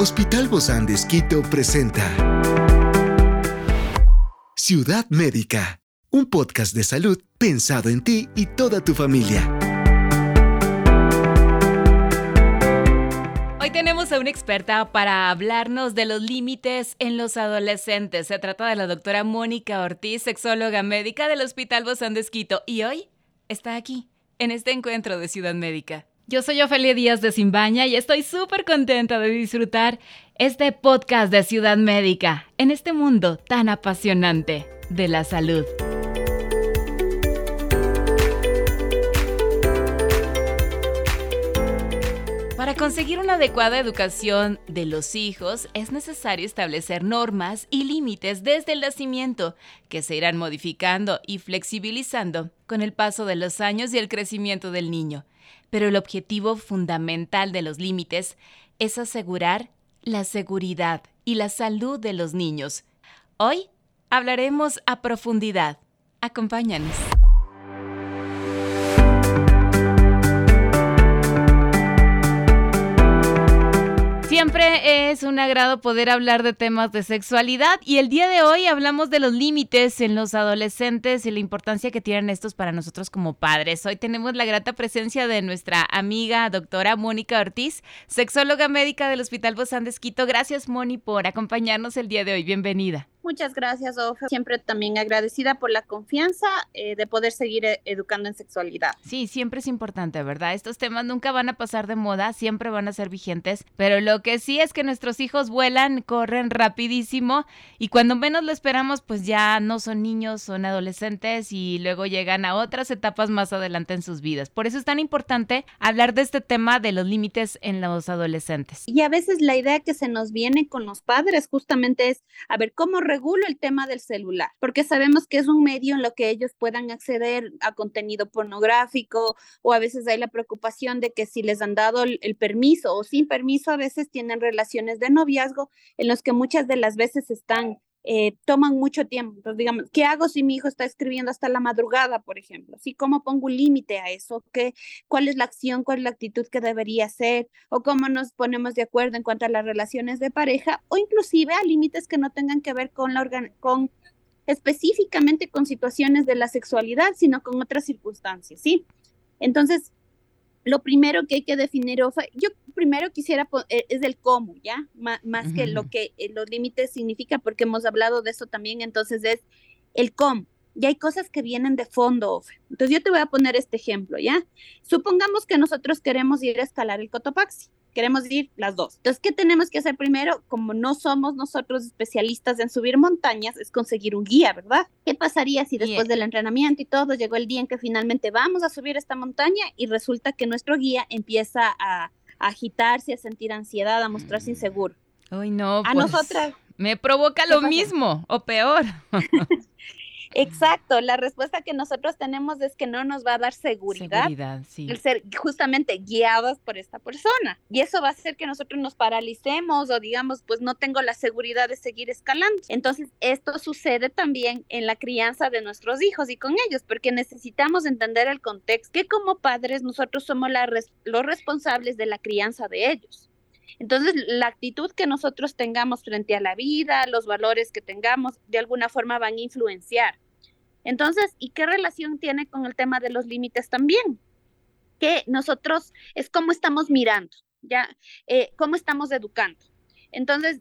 Hospital Bozán de Esquito presenta Ciudad Médica, un podcast de salud pensado en ti y toda tu familia. Hoy tenemos a una experta para hablarnos de los límites en los adolescentes. Se trata de la doctora Mónica Ortiz, sexóloga médica del Hospital Bozán de Esquito, y hoy está aquí, en este encuentro de Ciudad Médica. Yo soy Ofelia Díaz de Simbaña y estoy súper contenta de disfrutar este podcast de Ciudad Médica en este mundo tan apasionante de la salud. Para conseguir una adecuada educación de los hijos es necesario establecer normas y límites desde el nacimiento que se irán modificando y flexibilizando con el paso de los años y el crecimiento del niño pero el objetivo fundamental de los límites es asegurar la seguridad y la salud de los niños. Hoy hablaremos a profundidad. Acompáñanos. Siempre es un agrado poder hablar de temas de sexualidad y el día de hoy hablamos de los límites en los adolescentes y la importancia que tienen estos para nosotros como padres. Hoy tenemos la grata presencia de nuestra amiga doctora Mónica Ortiz, sexóloga médica del Hospital Bozán de Esquito. Gracias Moni por acompañarnos el día de hoy. Bienvenida. Muchas gracias, Ofe. Siempre también agradecida por la confianza eh, de poder seguir eh, educando en sexualidad. Sí, siempre es importante, ¿verdad? Estos temas nunca van a pasar de moda, siempre van a ser vigentes, pero lo que sí es que nuestros hijos vuelan, corren rapidísimo y cuando menos lo esperamos, pues ya no son niños, son adolescentes y luego llegan a otras etapas más adelante en sus vidas. Por eso es tan importante hablar de este tema de los límites en los adolescentes. Y a veces la idea que se nos viene con los padres justamente es, a ver, ¿cómo regulo el tema del celular, porque sabemos que es un medio en lo que ellos puedan acceder a contenido pornográfico o a veces hay la preocupación de que si les han dado el, permiso o sin permiso, a veces tienen relaciones de noviazgo en los que muchas de las veces están eh, toman mucho tiempo. Entonces, digamos, ¿qué hago si mi hijo está escribiendo hasta la madrugada, por ejemplo? ¿Sí? ¿Cómo pongo un límite a eso? ¿Qué, ¿Cuál es la acción? ¿Cuál es la actitud que debería hacer? ¿O cómo nos ponemos de acuerdo en cuanto a las relaciones de pareja? O inclusive a límites que no tengan que ver con la con específicamente con situaciones de la sexualidad, sino con otras circunstancias, ¿sí? Entonces, lo primero que hay que definir, yo primero quisiera, eh, es el cómo, ¿ya? más que lo que eh, los límites significa, porque hemos hablado de eso también, entonces es el cómo. Y hay cosas que vienen de fondo. Entonces yo te voy a poner este ejemplo, ¿ya? Supongamos que nosotros queremos ir a escalar el Cotopaxi queremos ir las dos. Entonces, ¿qué tenemos que hacer primero? Como no somos nosotros especialistas en subir montañas, es conseguir un guía, ¿verdad? ¿Qué pasaría si después del entrenamiento y todo llegó el día en que finalmente vamos a subir esta montaña y resulta que nuestro guía empieza a, agitarse, a sentir ansiedad, a mostrarse inseguro? Ay, no. A pues, nosotras. Me provoca lo mismo o peor. Exacto, la respuesta que nosotros tenemos es que no nos va a dar seguridad, el ser justamente guiados por esta persona. Y eso va a hacer que nosotros nos paralicemos o digamos, pues no tengo la seguridad de seguir escalando. Entonces, esto sucede también en la crianza de nuestros hijos y con ellos, porque necesitamos entender el contexto, que como padres nosotros somos los responsables de la crianza de ellos. Entonces, la actitud que nosotros tengamos frente a la vida, los valores que tengamos, de alguna forma van a influenciar. Entonces, ¿y qué relación tiene con el tema de los límites también? Que nosotros es cómo estamos mirando, ya, eh, cómo estamos educando. Entonces,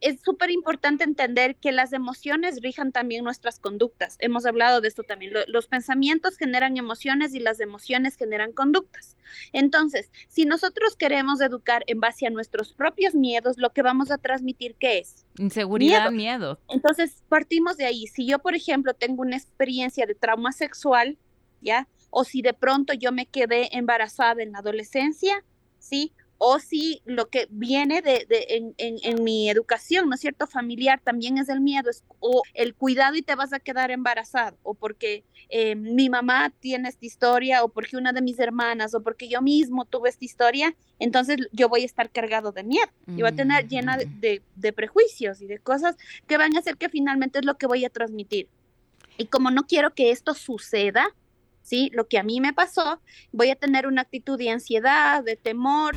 es súper importante entender que las emociones rijan también nuestras conductas. Hemos hablado de esto también. los pensamientos generan emociones y las emociones generan conductas. Entonces, si nosotros queremos educar en base a nuestros propios miedos, lo que vamos a transmitir, ¿qué es? Inseguridad, miedo. Entonces, partimos de ahí. Si yo, por ejemplo, tengo una experiencia de trauma sexual, ¿ya? O si de pronto yo me quedé embarazada en la adolescencia, ¿sí? O si lo que viene de, en, en, mi educación, ¿no es cierto? Familiar también es el miedo, es, o el cuidado y te vas a quedar embarazado, o porque eh, mi mamá tiene esta historia, o porque una de mis hermanas, o porque yo mismo tuve esta historia, entonces yo voy a estar cargado de miedo, y voy a tener llena de, de, de prejuicios y de cosas que van a hacer que finalmente es lo que voy a transmitir. Y como no quiero que esto suceda, ¿sí? Lo que a mí me pasó, voy a tener una actitud de ansiedad, de temor.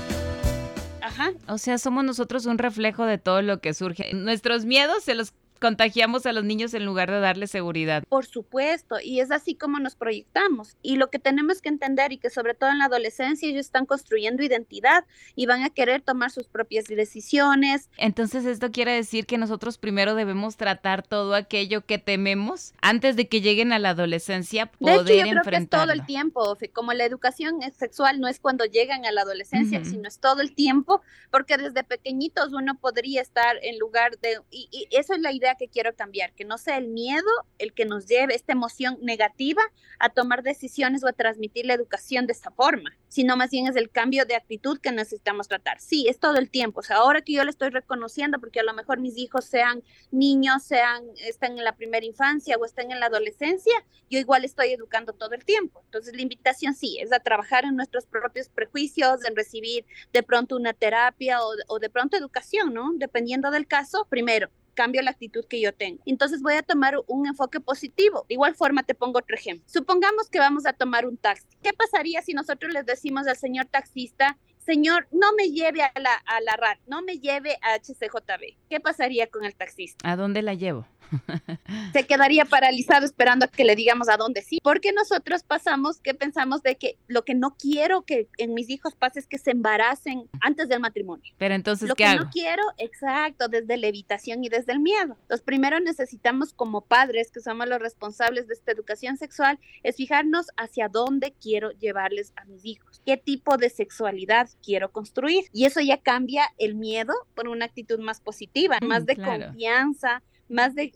O sea, somos nosotros un reflejo de todo lo que surge. Nuestros miedos se los contagiamos a los niños en lugar de darles seguridad. Por supuesto, y es así como nos proyectamos. Y lo que tenemos que entender y que sobre todo en la adolescencia ellos están construyendo identidad y van a querer tomar sus propias decisiones. Entonces esto quiere decir que nosotros primero debemos tratar todo aquello que tememos antes de que lleguen a la adolescencia, poder de hecho, yo creo que es todo el tiempo, como la educación sexual no es cuando llegan a la adolescencia, sino es todo el tiempo, porque desde pequeñitos uno podría estar en lugar de, y, y eso es la idea que quiero cambiar, que no sea el miedo el que nos lleve esta emoción negativa a tomar decisiones o a transmitir la educación de esta forma, sino más bien es el cambio de actitud que necesitamos tratar. Sí, es todo el tiempo, o sea, ahora que yo le estoy reconociendo, porque a lo mejor mis hijos sean niños, sean, están en la primera infancia o están en la adolescencia, yo igual estoy educando todo el tiempo. Entonces la invitación sí es a trabajar en nuestros propios prejuicios, en recibir de pronto una terapia o, o de pronto educación, ¿no? Dependiendo del caso, primero, cambio la actitud que yo tengo. Entonces voy a tomar un enfoque positivo. De igual forma te pongo otro ejemplo. Supongamos que vamos a tomar un taxi. ¿Qué pasaría si nosotros les decimos al señor taxista, señor, no me lleve a la, a la RAT, no me lleve a HCJB? ¿Qué pasaría con el taxista? ¿A dónde la llevo? se quedaría paralizado esperando a que le digamos a dónde sí, porque nosotros pasamos que pensamos de que lo que no quiero que en mis hijos pase es que se embaracen antes del matrimonio. Pero entonces, lo ¿qué que no quiero, exacto, desde la evitación y desde el miedo. Entonces, primero necesitamos como padres, que somos los responsables de esta educación sexual, es fijarnos hacia dónde quiero llevarles a mis hijos, qué tipo de sexualidad quiero construir. Y eso ya cambia el miedo por una actitud más positiva, mm, más de confianza, más de,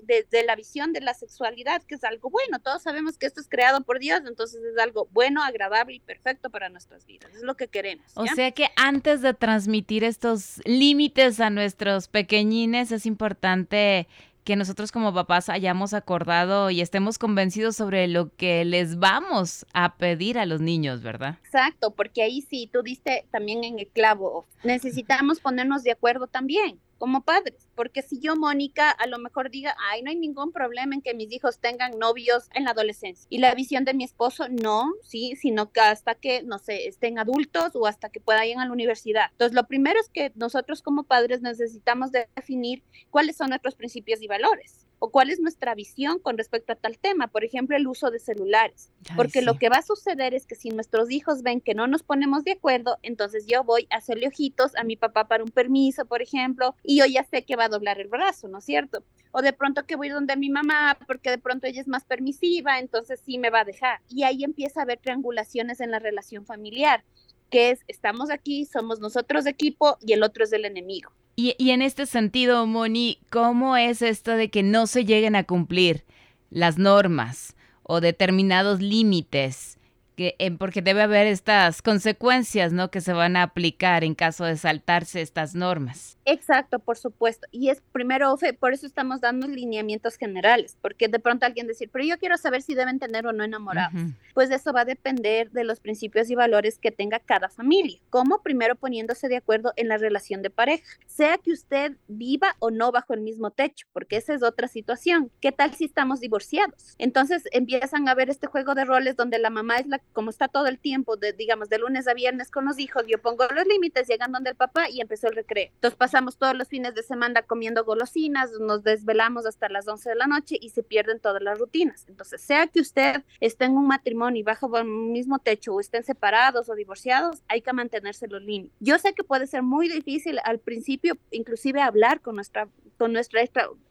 la visión de la sexualidad, que es algo bueno. Todos sabemos que esto es creado por Dios, entonces es algo bueno, agradable y perfecto para nuestras vidas. Es lo que queremos. O sea que antes de transmitir estos límites a nuestros pequeñines, es importante que nosotros como papás hayamos acordado y estemos convencidos sobre lo que les vamos a pedir a los niños, ¿verdad? Exacto, porque ahí sí, tú diste también en el clavo, necesitamos ponernos de acuerdo también como padres, porque si yo, Mónica, a lo mejor diga, ay, no hay ningún problema en que mis hijos tengan novios en la adolescencia, y la visión de mi esposo, no, sí, sino que hasta que, no sé, estén adultos o hasta que puedan ir a la universidad. Entonces, lo primero es que nosotros como padres necesitamos definir cuáles son nuestros principios y valores o cuál es nuestra visión con respecto a tal tema, por ejemplo, el uso de celulares, porque lo que va a suceder es que si nuestros hijos ven que no nos ponemos de acuerdo, entonces yo voy a hacerle ojitos a mi papá para un permiso, por ejemplo, y yo ya sé que va a doblar el brazo, ¿no es cierto? O de pronto que voy donde mi mamá, porque de pronto ella es más permisiva, entonces sí me va a dejar. Y ahí empieza a haber triangulaciones en la relación familiar, que es, estamos aquí, somos nosotros de equipo y el otro es del enemigo. Y, en este sentido, Moni, ¿cómo es esto de que no se lleguen a cumplir las normas o determinados límites? Que, eh, porque debe haber estas consecuencias, ¿no? Que se van a aplicar en caso de saltarse estas normas. Exacto, por supuesto. Y es primero, por eso estamos dando lineamientos generales, porque de pronto alguien decir, pero yo quiero saber si deben tener o no enamorados. Pues eso va a depender de los principios y valores que tenga cada familia. Como primero poniéndose de acuerdo en la relación de pareja, sea que usted viva o no bajo el mismo techo, porque esa es otra situación. ¿Qué tal si estamos divorciados? Entonces empiezan a ver este juego de roles donde la mamá es la, como está todo el tiempo, de, digamos, de lunes a viernes con los hijos, yo pongo los límites, llegan donde el papá y empezó el recreo. Entonces pasa Estamos todos los fines de semana comiendo golosinas, nos desvelamos hasta las 11 de la noche y se pierden todas las rutinas. Entonces, sea que usted esté en un matrimonio y bajo el mismo techo o estén separados o divorciados, hay que mantenerse los límites. Yo sé que puede ser muy difícil al principio, inclusive hablar con nuestra con nuestra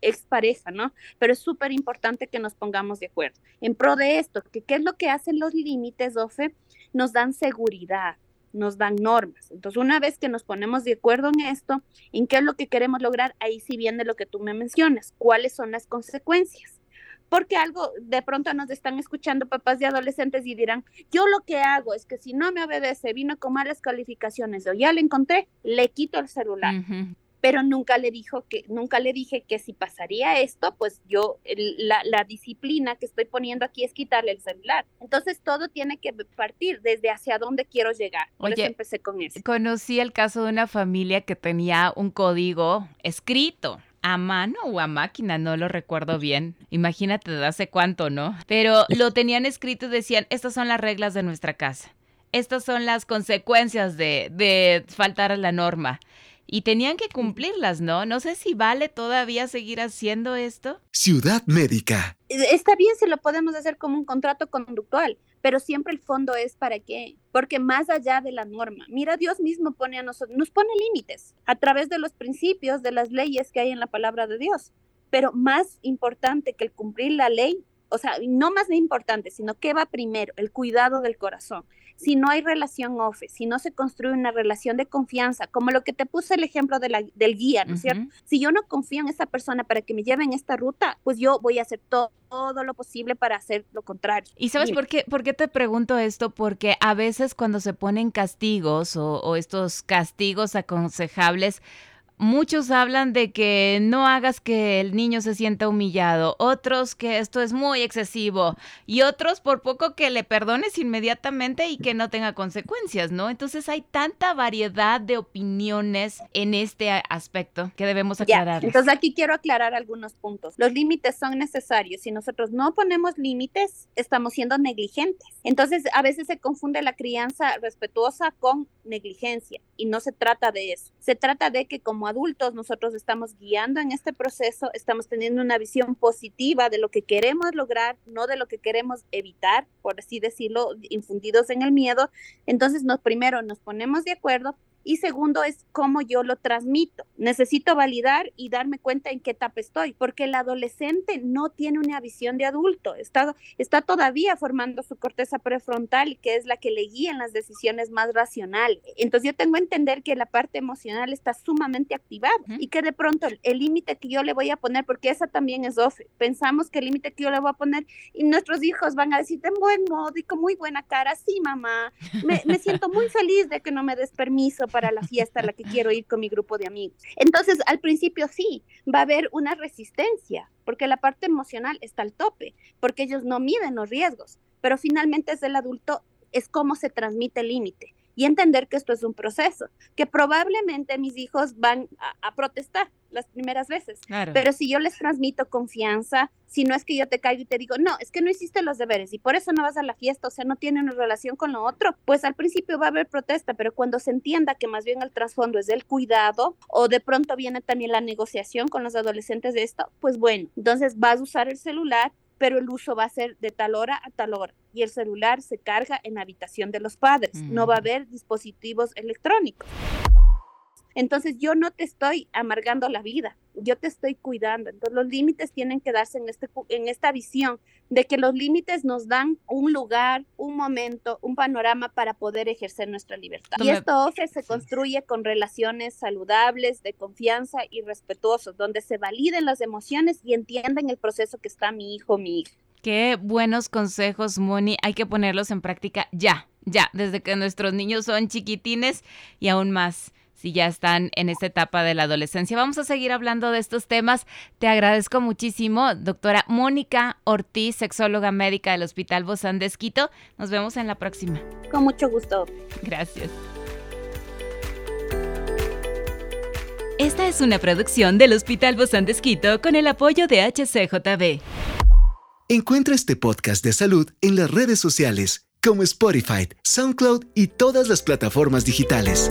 expareja, ¿no? Pero es súper importante que nos pongamos de acuerdo en pro de esto, que qué es lo que hacen los límites, Ofe, nos dan seguridad, nos dan normas. Entonces, una vez que nos ponemos de acuerdo en esto, en qué es lo que queremos lograr, ahí sí viene lo que tú me mencionas, cuáles son las consecuencias. Porque algo, de pronto nos están escuchando papás de adolescentes y dirán, yo lo que hago es que si no me obedece, vino con malas calificaciones o ya le encontré, le quito el celular. Pero nunca le dijo que, nunca le dije que si pasaría esto, pues yo, la, la, disciplina que estoy poniendo aquí es quitarle el celular. Entonces todo tiene que partir desde hacia dónde quiero llegar. Por Oye, eso empecé con eso. Conocí el caso de una familia que tenía un código escrito a mano o a máquina, no lo recuerdo bien. Imagínate de hace cuánto, ¿no? Pero lo tenían escrito y decían, estas son las reglas de nuestra casa. Estas son las consecuencias de, de faltar a la norma y tenían que cumplirlas, ¿no? No sé si vale todavía seguir haciendo esto. Ciudad Médica. Está bien si lo podemos hacer como un contrato conductual, pero siempre el fondo es para qué, porque más allá de la norma, mira, Dios mismo pone a nosotros, nos pone límites a través de los principios, de las leyes que hay en la palabra de Dios, pero más importante que el cumplir la ley, o sea, no más importante, sino que va primero, el cuidado del corazón si no hay relación OFE, si no se construye una relación de confianza, como lo que te puse el ejemplo de la, del guía, ¿no es cierto? Si yo no confío en esa persona para que me lleve en esta ruta, pues yo voy a hacer todo, lo posible para hacer lo contrario. ¿Y sabes por qué, por qué te pregunto esto? Porque a veces cuando se ponen castigos o estos castigos aconsejables, Muchos hablan de que no hagas que el niño se sienta humillado, otros que esto es muy excesivo y otros por poco que le perdones inmediatamente y que no tenga consecuencias, ¿no? Entonces hay tanta variedad de opiniones en este aspecto que debemos aclarar. Entonces aquí quiero aclarar algunos puntos. Los límites son necesarios. Si nosotros no ponemos límites, estamos siendo negligentes. Entonces a veces se confunde la crianza respetuosa con negligencia y no se trata de eso. Se trata de que como adultos nosotros estamos guiando en este proceso, estamos teniendo una visión positiva de lo que queremos lograr, no de lo que queremos evitar, por así decirlo, infundidos en el miedo. Entonces, nos, primero nos ponemos de acuerdo y segundo es cómo yo lo transmito. Necesito validar y darme cuenta en qué etapa estoy, porque el adolescente no tiene una visión de adulto, está, está todavía formando su corteza prefrontal, que es la que le guía en las decisiones más racionales. Entonces yo tengo que entender que la parte emocional está sumamente activada y que de pronto el límite que yo le voy a poner, porque esa también es OFE, pensamos que el límite que yo le voy a poner y nuestros hijos van a decir en buen modo y con muy buena cara, sí mamá, me, me siento muy feliz de que no me des permiso para la fiesta a la que quiero ir con mi grupo de amigos. Entonces, al principio sí, va a haber una resistencia, porque la parte emocional está al tope, porque ellos no miden los riesgos, pero finalmente es el adulto, es cómo se transmite el límite y entender que esto es un proceso, que probablemente mis hijos van a, protestar las primeras veces, pero si yo les transmito confianza, si no es que yo te caigo y te digo, no, es que no hiciste los deberes y por eso no vas a la fiesta, o sea, no tiene una relación con lo otro, pues al principio va a haber protesta, pero cuando se entienda que más bien el trasfondo es del cuidado o de pronto viene también la negociación con los adolescentes de esto, pues bueno, entonces vas a usar el celular, pero el uso va a ser de tal hora a tal hora y el celular se carga en la habitación de los padres. No va a haber dispositivos electrónicos. Entonces yo no te estoy amargando la vida, yo te estoy cuidando. Entonces los límites tienen que darse en, este, en esta visión de que los límites nos dan un lugar, un momento, un panorama para poder ejercer nuestra libertad. Y esto se construye con relaciones saludables, de confianza y respetuosos, donde se validen las emociones y entienden el proceso que está mi hijo, mi hija. Qué buenos consejos, Moni. Hay que ponerlos en práctica ya, ya, desde que nuestros niños son chiquitines y aún más si ya están en esta etapa de la adolescencia. Vamos a seguir hablando de estos temas. Te agradezco muchísimo, doctora Mónica Ortiz, sexóloga médica del Hospital Bozán de Esquito. Nos vemos en la próxima. Con mucho gusto. Gracias. Esta es una producción del Hospital Bozán de Esquito con el apoyo de HCJB. Encuentra este podcast de salud en las redes sociales como Spotify, SoundCloud y todas las plataformas digitales.